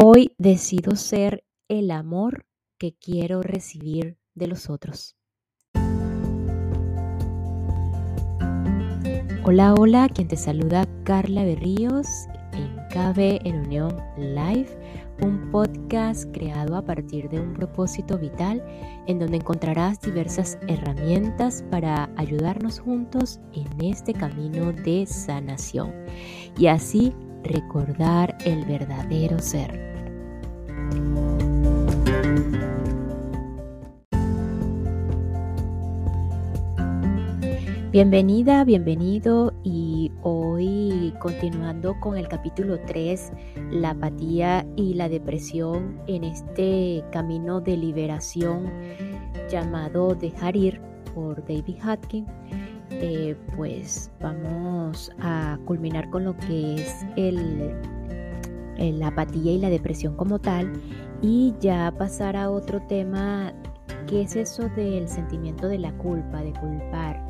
Hoy decido ser el amor que quiero recibir de los otros. Hola, hola, quien te saluda Carla Berríos en KB en Unión Live, un podcast creado a partir de un propósito vital en donde encontrarás diversas herramientas para ayudarnos juntos en este camino de sanación y así recordar el verdadero ser. Bienvenida, bienvenido y hoy continuando con el capítulo 3, la apatía y la depresión en este camino de liberación llamado Dejar ir por David Hutkin, eh, pues vamos a culminar con lo que es el, la apatía y la depresión como tal y ya pasar a otro tema que es eso del sentimiento de la culpa, de culpar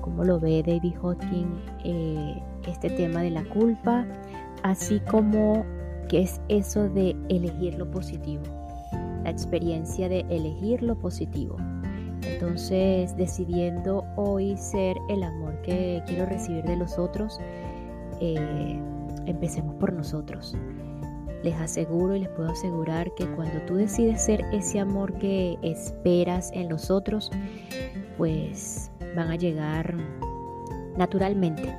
cómo lo ve David Hodgkin eh, este tema de la culpa, así como qué es eso de elegir lo positivo, la experiencia de elegir lo positivo. Entonces, decidiendo hoy ser el amor que quiero recibir de los otros, eh, empecemos por nosotros. Les aseguro y les puedo asegurar que cuando tú decides ser ese amor que esperas en los otros, pues van a llegar naturalmente,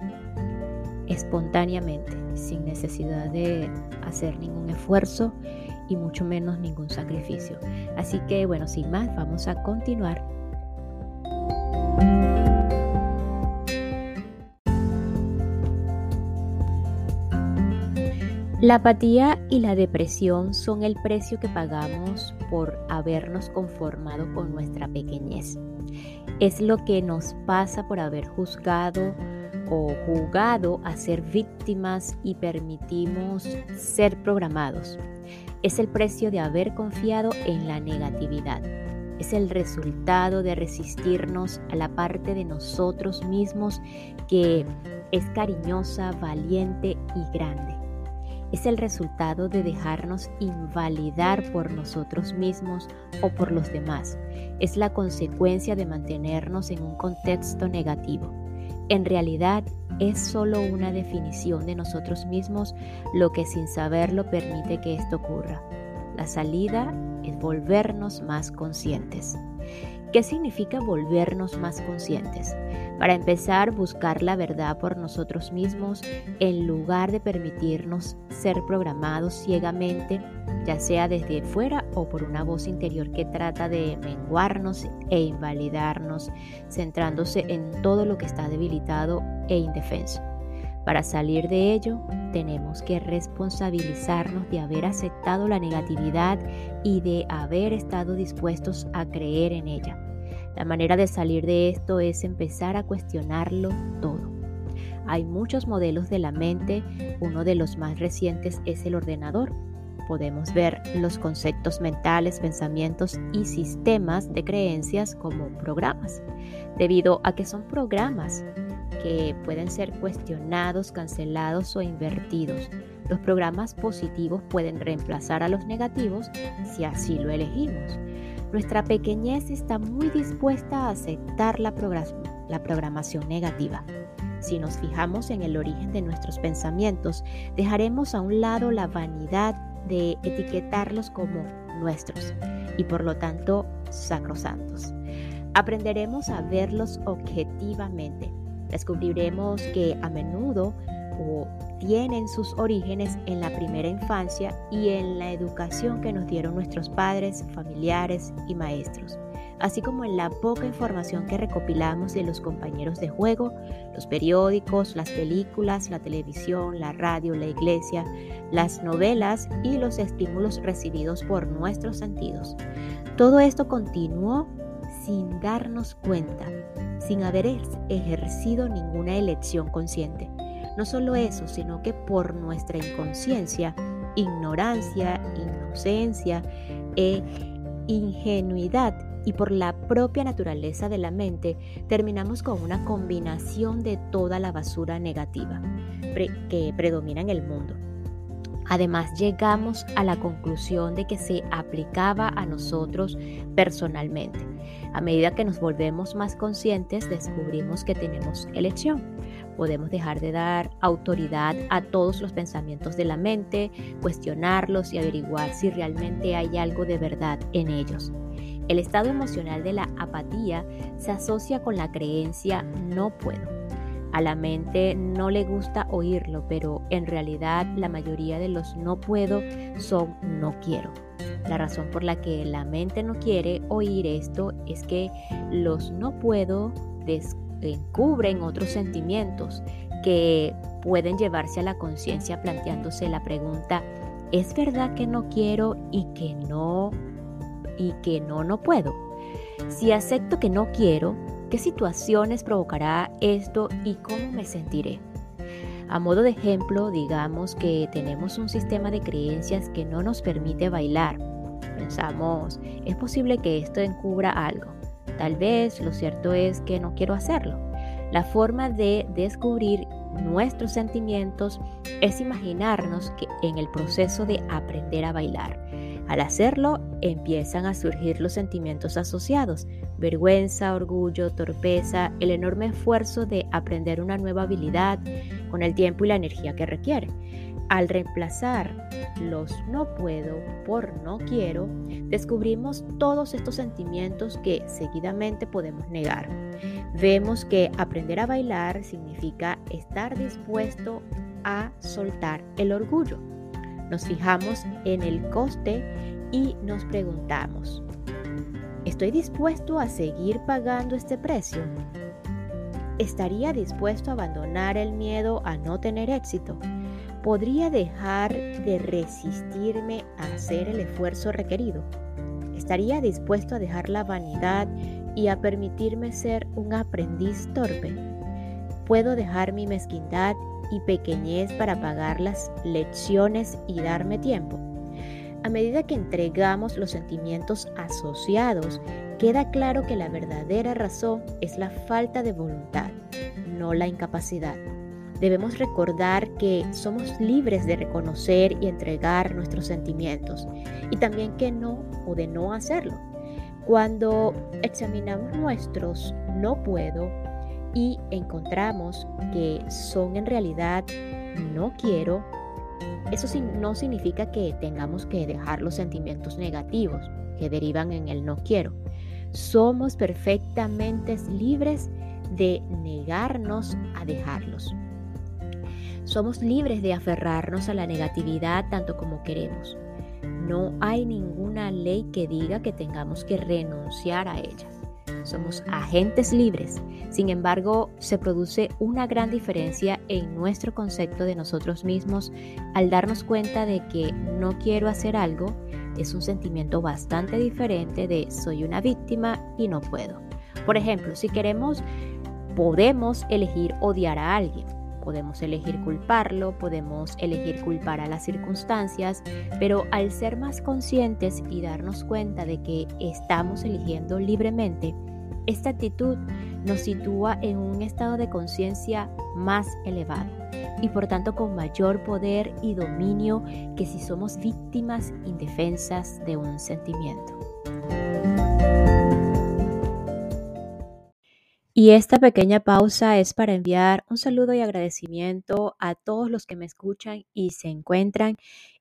espontáneamente, sin necesidad de hacer ningún esfuerzo y mucho menos ningún sacrificio. Así que bueno, sin más, vamos a continuar. La apatía y la depresión son el precio que pagamos por habernos conformado con nuestra pequeñez es lo que nos pasa por haber juzgado o jugado a ser víctimas y permitimos ser programados. Es el precio de haber confiado en la negatividad. Es el resultado de resistirnos a la parte de nosotros mismos que es cariñosa, valiente y grande es el resultado de dejarnos invalidar por nosotros mismos o por los demás. Es la consecuencia de mantenernos en un contexto negativo. En realidad es solo una definición de nosotros mismos lo que sin saberlo permite que esto ocurra. La salida es volvernos más conscientes. ¿Qué significa volvernos más conscientes? Para empezar, buscar la verdad por nosotros mismos en lugar de permitirnos ser programados ciegamente, ya sea desde fuera o por una voz interior que trata de menguarnos e invalidarnos, centrándose en todo lo que está debilitado e indefenso. Para salir de ello, tenemos que responsabilizarnos de haber aceptado la negatividad y de haber estado dispuestos a creer en ella. La manera de salir de esto es empezar a cuestionarlo todo. Hay muchos modelos de la mente, uno de los más recientes es el ordenador. Podemos ver los conceptos mentales, pensamientos y sistemas de creencias como programas, debido a que son programas que pueden ser cuestionados, cancelados o invertidos. Los programas positivos pueden reemplazar a los negativos si así lo elegimos. Nuestra pequeñez está muy dispuesta a aceptar la, la programación negativa. Si nos fijamos en el origen de nuestros pensamientos, dejaremos a un lado la vanidad de etiquetarlos como nuestros y por lo tanto sacrosantos. Aprenderemos a verlos objetivamente Descubriremos que a menudo tienen sus orígenes en la primera infancia y en la educación que nos dieron nuestros padres, familiares y maestros, así como en la poca información que recopilamos de los compañeros de juego, los periódicos, las películas, la televisión, la radio, la iglesia, las novelas y los estímulos recibidos por nuestros sentidos. Todo esto continuó sin darnos cuenta, sin haber ejercido ninguna elección consciente. No solo eso, sino que por nuestra inconsciencia, ignorancia, inocencia e ingenuidad y por la propia naturaleza de la mente, terminamos con una combinación de toda la basura negativa que predomina en el mundo. Además, llegamos a la conclusión de que se aplicaba a nosotros personalmente. A medida que nos volvemos más conscientes, descubrimos que tenemos elección. Podemos dejar de dar autoridad a todos los pensamientos de la mente, cuestionarlos y averiguar si realmente hay algo de verdad en ellos. El estado emocional de la apatía se asocia con la creencia no puedo a la mente no le gusta oírlo, pero en realidad la mayoría de los no puedo son no quiero. La razón por la que la mente no quiere oír esto es que los no puedo encubren otros sentimientos que pueden llevarse a la conciencia planteándose la pregunta, ¿es verdad que no quiero y que no y que no no puedo? Si acepto que no quiero, ¿Qué situaciones provocará esto y cómo me sentiré? A modo de ejemplo, digamos que tenemos un sistema de creencias que no nos permite bailar. Pensamos, es posible que esto encubra algo. Tal vez lo cierto es que no quiero hacerlo. La forma de descubrir nuestros sentimientos es imaginarnos que en el proceso de aprender a bailar. Al hacerlo, empiezan a surgir los sentimientos asociados, vergüenza, orgullo, torpeza, el enorme esfuerzo de aprender una nueva habilidad con el tiempo y la energía que requiere. Al reemplazar los no puedo por no quiero, descubrimos todos estos sentimientos que seguidamente podemos negar. Vemos que aprender a bailar significa estar dispuesto a soltar el orgullo nos fijamos en el coste y nos preguntamos, ¿estoy dispuesto a seguir pagando este precio? ¿Estaría dispuesto a abandonar el miedo a no tener éxito? ¿Podría dejar de resistirme a hacer el esfuerzo requerido? ¿Estaría dispuesto a dejar la vanidad y a permitirme ser un aprendiz torpe? ¿Puedo dejar mi mezquindad y pequeñez para pagar las lecciones y darme tiempo. A medida que entregamos los sentimientos asociados, queda claro que la verdadera razón es la falta de voluntad, no la incapacidad. Debemos recordar que somos libres de reconocer y entregar nuestros sentimientos y también que no o de no hacerlo. Cuando examinamos nuestros no puedo, y encontramos que son en realidad no quiero, eso no significa que tengamos que dejar los sentimientos negativos que derivan en el no quiero. Somos perfectamente libres de negarnos a dejarlos. Somos libres de aferrarnos a la negatividad tanto como queremos. No hay ninguna ley que diga que tengamos que renunciar a ellas somos agentes libres. Sin embargo, se produce una gran diferencia en nuestro concepto de nosotros mismos al darnos cuenta de que no quiero hacer algo es un sentimiento bastante diferente de soy una víctima y no puedo. Por ejemplo, si queremos, podemos elegir odiar a alguien. Podemos elegir culparlo, podemos elegir culpar a las circunstancias, pero al ser más conscientes y darnos cuenta de que estamos eligiendo libremente, esta actitud nos sitúa en un estado de conciencia más elevado y por tanto con mayor poder y dominio que si somos víctimas indefensas de un sentimiento. Y esta pequeña pausa es para enviar un saludo y agradecimiento a todos los que me escuchan y se encuentran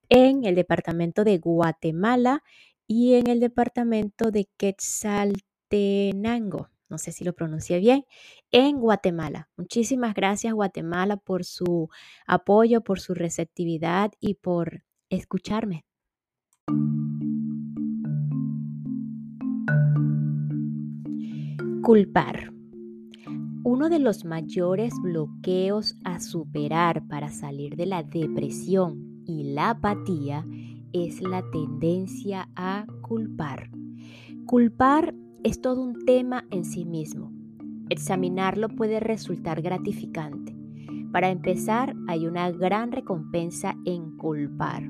en el departamento de Guatemala y en el departamento de Quetzaltenango Tenango, no sé si lo pronuncié bien, en Guatemala. Muchísimas gracias Guatemala por su apoyo, por su receptividad y por escucharme. Culpar. Uno de los mayores bloqueos a superar para salir de la depresión y la apatía es la tendencia a culpar. Culpar es todo un tema en sí mismo. Examinarlo puede resultar gratificante. Para empezar, hay una gran recompensa en culpar.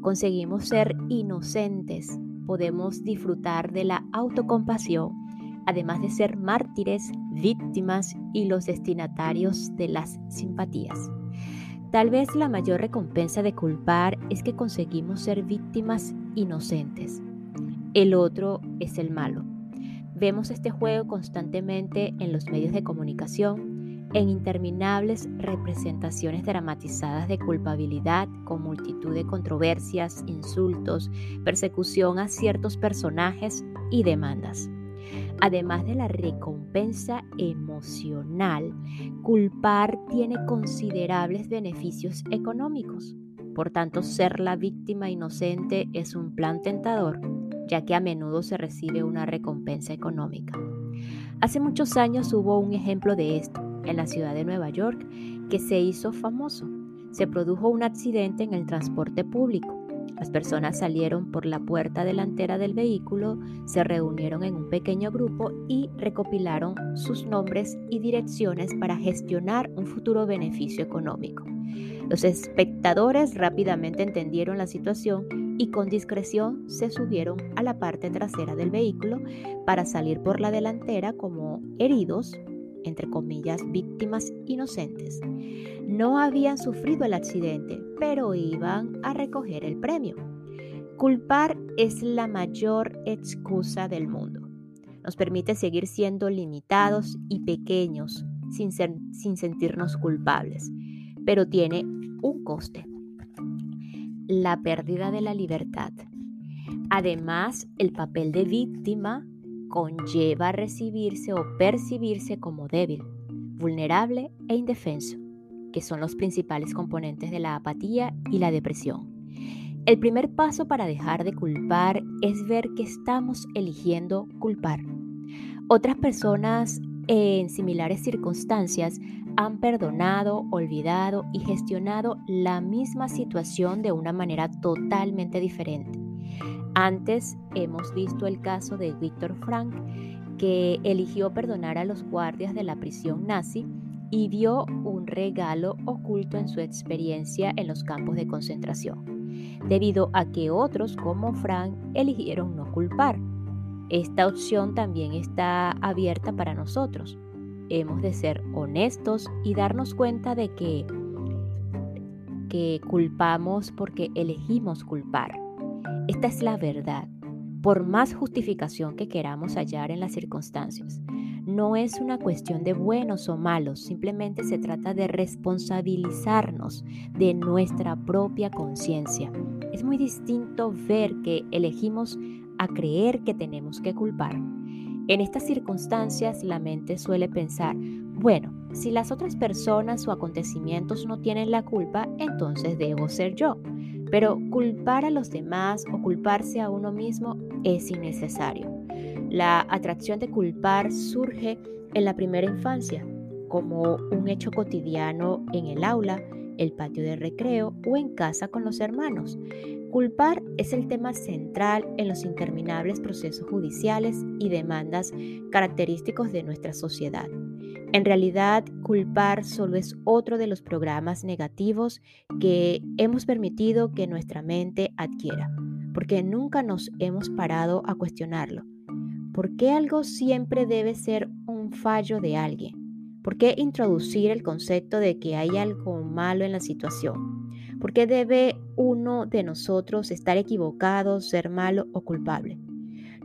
Conseguimos ser inocentes, podemos disfrutar de la autocompasión, además de ser mártires, víctimas y los destinatarios de las simpatías. Tal vez la mayor recompensa de culpar es que conseguimos ser víctimas inocentes. El otro es el malo. Vemos este juego constantemente en los medios de comunicación, en interminables representaciones dramatizadas de culpabilidad con multitud de controversias, insultos, persecución a ciertos personajes y demandas. Además de la recompensa emocional, culpar tiene considerables beneficios económicos. Por tanto, ser la víctima inocente es un plan tentador, ya que a menudo se recibe una recompensa económica. Hace muchos años hubo un ejemplo de esto en la ciudad de Nueva York que se hizo famoso. Se produjo un accidente en el transporte público las personas salieron por la puerta delantera del vehículo, se reunieron en un pequeño grupo y recopilaron sus nombres y direcciones para gestionar un futuro beneficio económico. Los espectadores rápidamente entendieron la situación y con discreción se subieron a la parte trasera del vehículo para salir por la delantera como heridos entre comillas, víctimas inocentes. No habían sufrido el accidente, pero iban a recoger el premio. Culpar es la mayor excusa del mundo. Nos permite seguir siendo limitados y pequeños sin, sin sentirnos culpables, pero tiene un coste. La pérdida de la libertad. Además, el papel de víctima conlleva recibirse o percibirse como débil, vulnerable e indefenso, que son los principales componentes de la apatía y la depresión. El primer paso para dejar de culpar es ver que estamos eligiendo culpar. Otras personas en similares circunstancias han perdonado, olvidado y gestionado la misma situación de una manera totalmente diferente. Antes hemos visto el caso de Víctor Frank, que eligió perdonar a los guardias de la prisión nazi y vio un regalo oculto en su experiencia en los campos de concentración, debido a que otros como Frank eligieron no culpar. Esta opción también está abierta para nosotros. Hemos de ser honestos y darnos cuenta de que, que culpamos porque elegimos culpar. Esta es la verdad, por más justificación que queramos hallar en las circunstancias. No es una cuestión de buenos o malos, simplemente se trata de responsabilizarnos de nuestra propia conciencia. Es muy distinto ver que elegimos a creer que tenemos que culpar. En estas circunstancias la mente suele pensar, bueno, si las otras personas o acontecimientos no tienen la culpa, entonces debo ser yo. Pero culpar a los demás o culparse a uno mismo es innecesario. La atracción de culpar surge en la primera infancia, como un hecho cotidiano en el aula, el patio de recreo o en casa con los hermanos. Culpar es el tema central en los interminables procesos judiciales y demandas característicos de nuestra sociedad. En realidad, culpar solo es otro de los programas negativos que hemos permitido que nuestra mente adquiera, porque nunca nos hemos parado a cuestionarlo. ¿Por qué algo siempre debe ser un fallo de alguien? ¿Por qué introducir el concepto de que hay algo malo en la situación? ¿Por qué debe uno de nosotros estar equivocado, ser malo o culpable?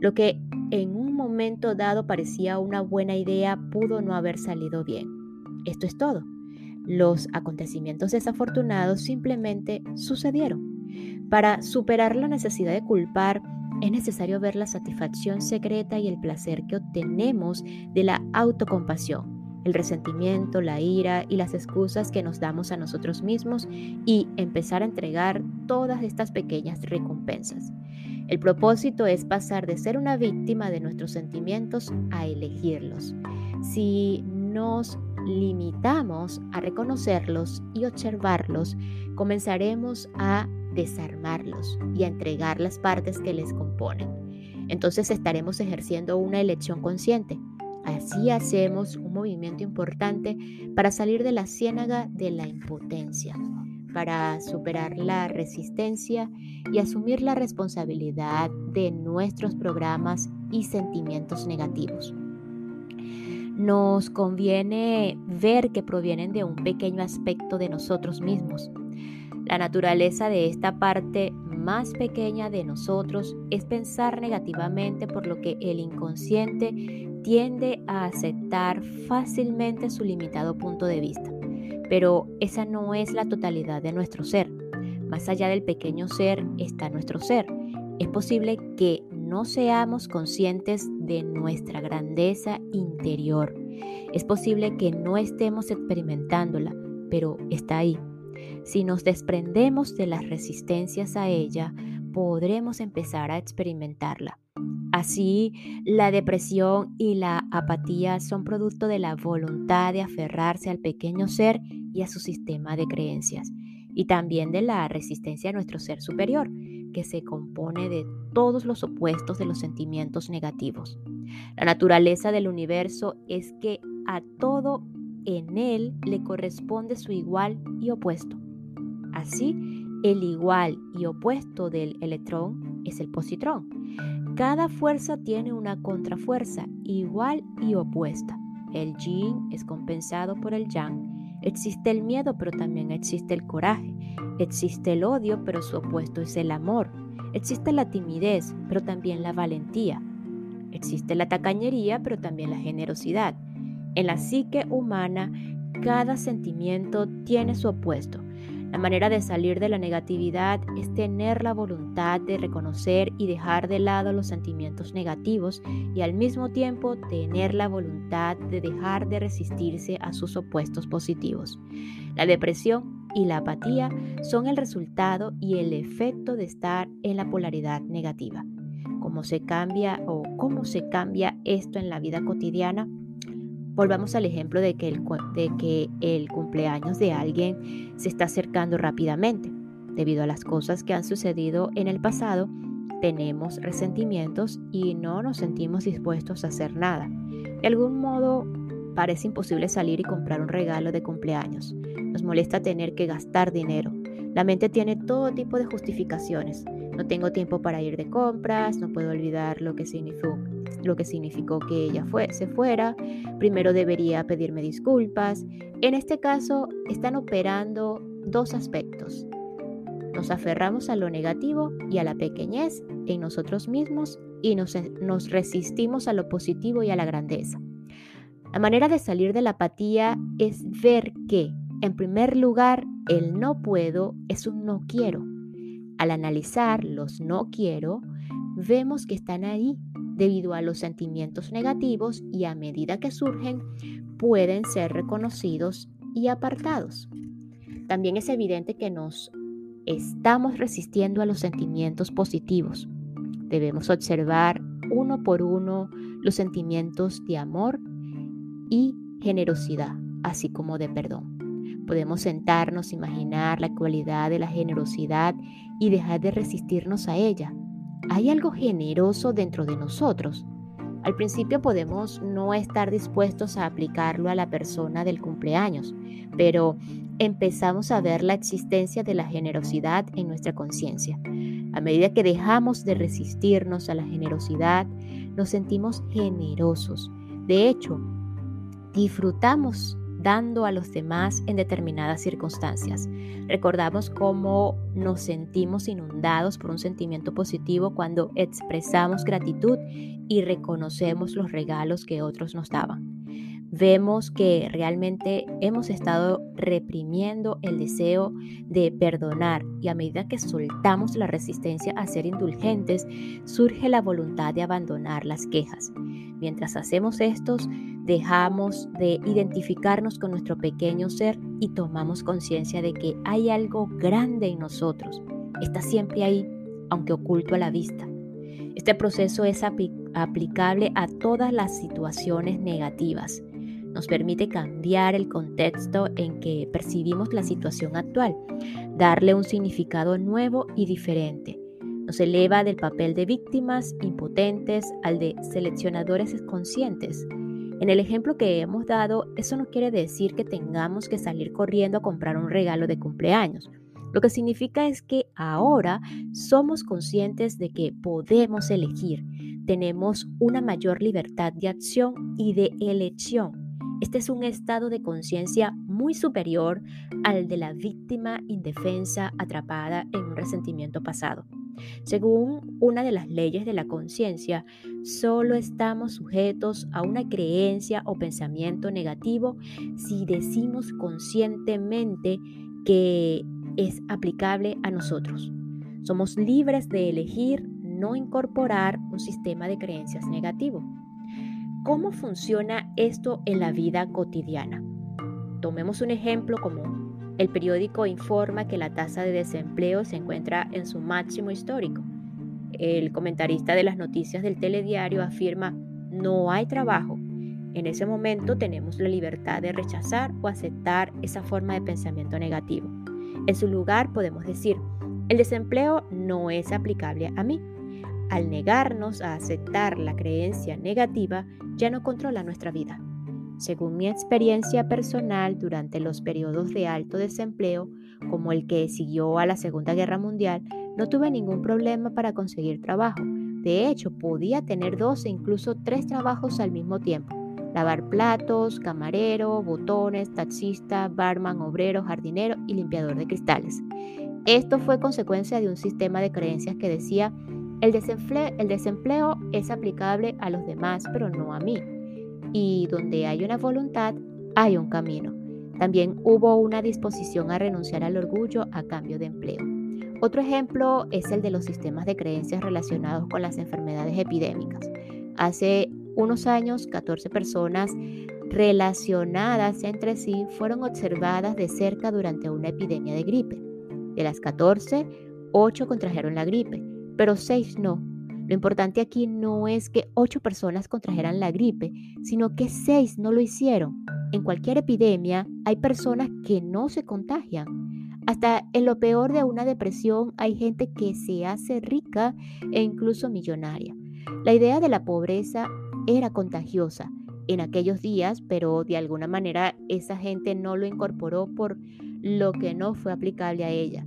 Lo que en un momento dado parecía una buena idea pudo no haber salido bien. Esto es todo. Los acontecimientos desafortunados simplemente sucedieron. Para superar la necesidad de culpar, es necesario ver la satisfacción secreta y el placer que obtenemos de la autocompasión el resentimiento, la ira y las excusas que nos damos a nosotros mismos y empezar a entregar todas estas pequeñas recompensas. El propósito es pasar de ser una víctima de nuestros sentimientos a elegirlos. Si nos limitamos a reconocerlos y observarlos, comenzaremos a desarmarlos y a entregar las partes que les componen. Entonces estaremos ejerciendo una elección consciente. Así hacemos un movimiento importante para salir de la ciénaga de la impotencia para superar la resistencia y asumir la responsabilidad de nuestros programas y sentimientos negativos. nos conviene ver que provienen de un pequeño aspecto de nosotros mismos. La naturaleza de esta parte más pequeña de nosotros es pensar negativamente por lo que el inconsciente tiende a aceptar fácilmente su limitado punto de vista. Pero esa no es la totalidad de nuestro ser. Más allá del pequeño ser está nuestro ser. Es posible que no seamos conscientes de nuestra grandeza interior. Es posible que no estemos experimentándola, pero está ahí. Si nos desprendemos de las resistencias a ella, podremos empezar a experimentarla. Así, la depresión y la apatía son producto de la voluntad de aferrarse al pequeño ser y a su sistema de creencias, y también de la resistencia a nuestro ser superior, que se compone de todos los opuestos de los sentimientos negativos. La naturaleza del universo es que a todo en él le corresponde su igual y opuesto. Así, el igual y opuesto del electrón es el positrón. Cada fuerza tiene una contrafuerza igual y opuesta. El yin es compensado por el yang. Existe el miedo, pero también existe el coraje. Existe el odio, pero su opuesto es el amor. Existe la timidez, pero también la valentía. Existe la tacañería, pero también la generosidad. En la psique humana, cada sentimiento tiene su opuesto. La manera de salir de la negatividad es tener la voluntad de reconocer y dejar de lado los sentimientos negativos y al mismo tiempo tener la voluntad de dejar de resistirse a sus opuestos positivos. La depresión y la apatía son el resultado y el efecto de estar en la polaridad negativa. ¿Cómo se cambia o cómo se cambia esto en la vida cotidiana? Volvamos al ejemplo de que, el, de que el cumpleaños de alguien se está acercando rápidamente. Debido a las cosas que han sucedido en el pasado, tenemos resentimientos y no nos sentimos dispuestos a hacer nada. De algún modo, parece imposible salir y comprar un regalo de cumpleaños. Nos molesta tener que gastar dinero. La mente tiene todo tipo de justificaciones. No tengo tiempo para ir de compras, no puedo olvidar lo que significó, lo que significó que ella fue, se fuera, primero debería pedirme disculpas. En este caso están operando dos aspectos. Nos aferramos a lo negativo y a la pequeñez en nosotros mismos y nos, nos resistimos a lo positivo y a la grandeza. La manera de salir de la apatía es ver que, en primer lugar, el no puedo es un no quiero al analizar los no quiero, vemos que están ahí debido a los sentimientos negativos y a medida que surgen pueden ser reconocidos y apartados. También es evidente que nos estamos resistiendo a los sentimientos positivos. Debemos observar uno por uno los sentimientos de amor y generosidad, así como de perdón. Podemos sentarnos, imaginar la cualidad de la generosidad y dejar de resistirnos a ella. Hay algo generoso dentro de nosotros. Al principio podemos no estar dispuestos a aplicarlo a la persona del cumpleaños, pero empezamos a ver la existencia de la generosidad en nuestra conciencia. A medida que dejamos de resistirnos a la generosidad, nos sentimos generosos. De hecho, disfrutamos dando a los demás en determinadas circunstancias. Recordamos cómo nos sentimos inundados por un sentimiento positivo cuando expresamos gratitud y reconocemos los regalos que otros nos daban. Vemos que realmente hemos estado reprimiendo el deseo de perdonar y a medida que soltamos la resistencia a ser indulgentes, surge la voluntad de abandonar las quejas. Mientras hacemos estos, dejamos de identificarnos con nuestro pequeño ser y tomamos conciencia de que hay algo grande en nosotros. Está siempre ahí, aunque oculto a la vista. Este proceso es aplicable a todas las situaciones negativas. Nos permite cambiar el contexto en que percibimos la situación actual, darle un significado nuevo y diferente. Nos eleva del papel de víctimas impotentes al de seleccionadores conscientes en el ejemplo que hemos dado, eso no quiere decir que tengamos que salir corriendo a comprar un regalo de cumpleaños. Lo que significa es que ahora somos conscientes de que podemos elegir, tenemos una mayor libertad de acción y de elección. Este es un estado de conciencia muy superior al de la víctima indefensa atrapada en un resentimiento pasado. Según una de las leyes de la conciencia, solo estamos sujetos a una creencia o pensamiento negativo si decimos conscientemente que es aplicable a nosotros. Somos libres de elegir no incorporar un sistema de creencias negativo. ¿Cómo funciona esto en la vida cotidiana? Tomemos un ejemplo común. El periódico informa que la tasa de desempleo se encuentra en su máximo histórico. El comentarista de las noticias del telediario afirma, no hay trabajo. En ese momento tenemos la libertad de rechazar o aceptar esa forma de pensamiento negativo. En su lugar podemos decir, el desempleo no es aplicable a mí. Al negarnos a aceptar la creencia negativa, ya no controla nuestra vida. Según mi experiencia personal durante los periodos de alto desempleo, como el que siguió a la Segunda Guerra Mundial, no tuve ningún problema para conseguir trabajo. De hecho, podía tener dos e incluso tres trabajos al mismo tiempo. Lavar platos, camarero, botones, taxista, barman, obrero, jardinero y limpiador de cristales. Esto fue consecuencia de un sistema de creencias que decía, el desempleo, es aplicable a los demás, pero no a mí y donde hay una voluntad, hay un camino. También hubo una disposición a renunciar al orgullo a cambio de empleo. Otro ejemplo es el de los sistemas de creencias relacionados con las enfermedades epidémicas. Hace unos años, 14 personas relacionadas entre sí fueron observadas de cerca durante una epidemia de gripe. De las 14, 8 contrajeron la gripe, pero 6 no. Lo importante aquí no es que ocho personas contrajeran la gripe, sino que seis no lo hicieron. En cualquier epidemia hay personas que no se contagian. Hasta en lo peor de una depresión hay gente que se hace rica e incluso millonaria. La idea de la pobreza era contagiosa en aquellos días, pero de alguna manera esa gente no lo incorporó por lo que no fue aplicable a ella.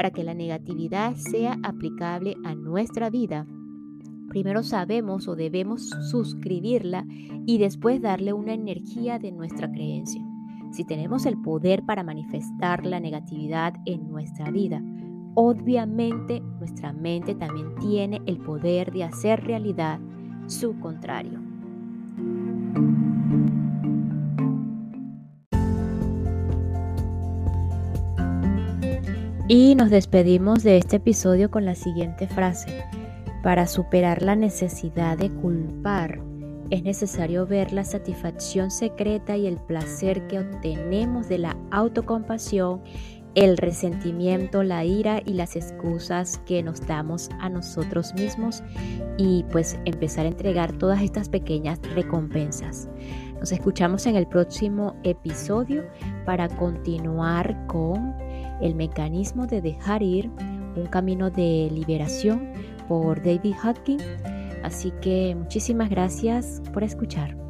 Para que la negatividad sea aplicable a nuestra vida, Primero sabemos o debemos suscribirla y después darle una energía de nuestra creencia. Si tenemos el poder para manifestar la negatividad en nuestra vida, obviamente nuestra mente también tiene el poder de hacer realidad su contrario. Y nos despedimos de este episodio con la siguiente frase. Para superar la necesidad de culpar, es necesario ver la satisfacción secreta y el placer que obtenemos de la autocompasión, el resentimiento, la ira y las excusas que nos damos a nosotros mismos y pues empezar a entregar todas estas pequeñas recompensas. Nos escuchamos en el próximo episodio para continuar con el mecanismo de dejar ir, un camino de liberación por David Hutkin. Así que muchísimas gracias por escuchar.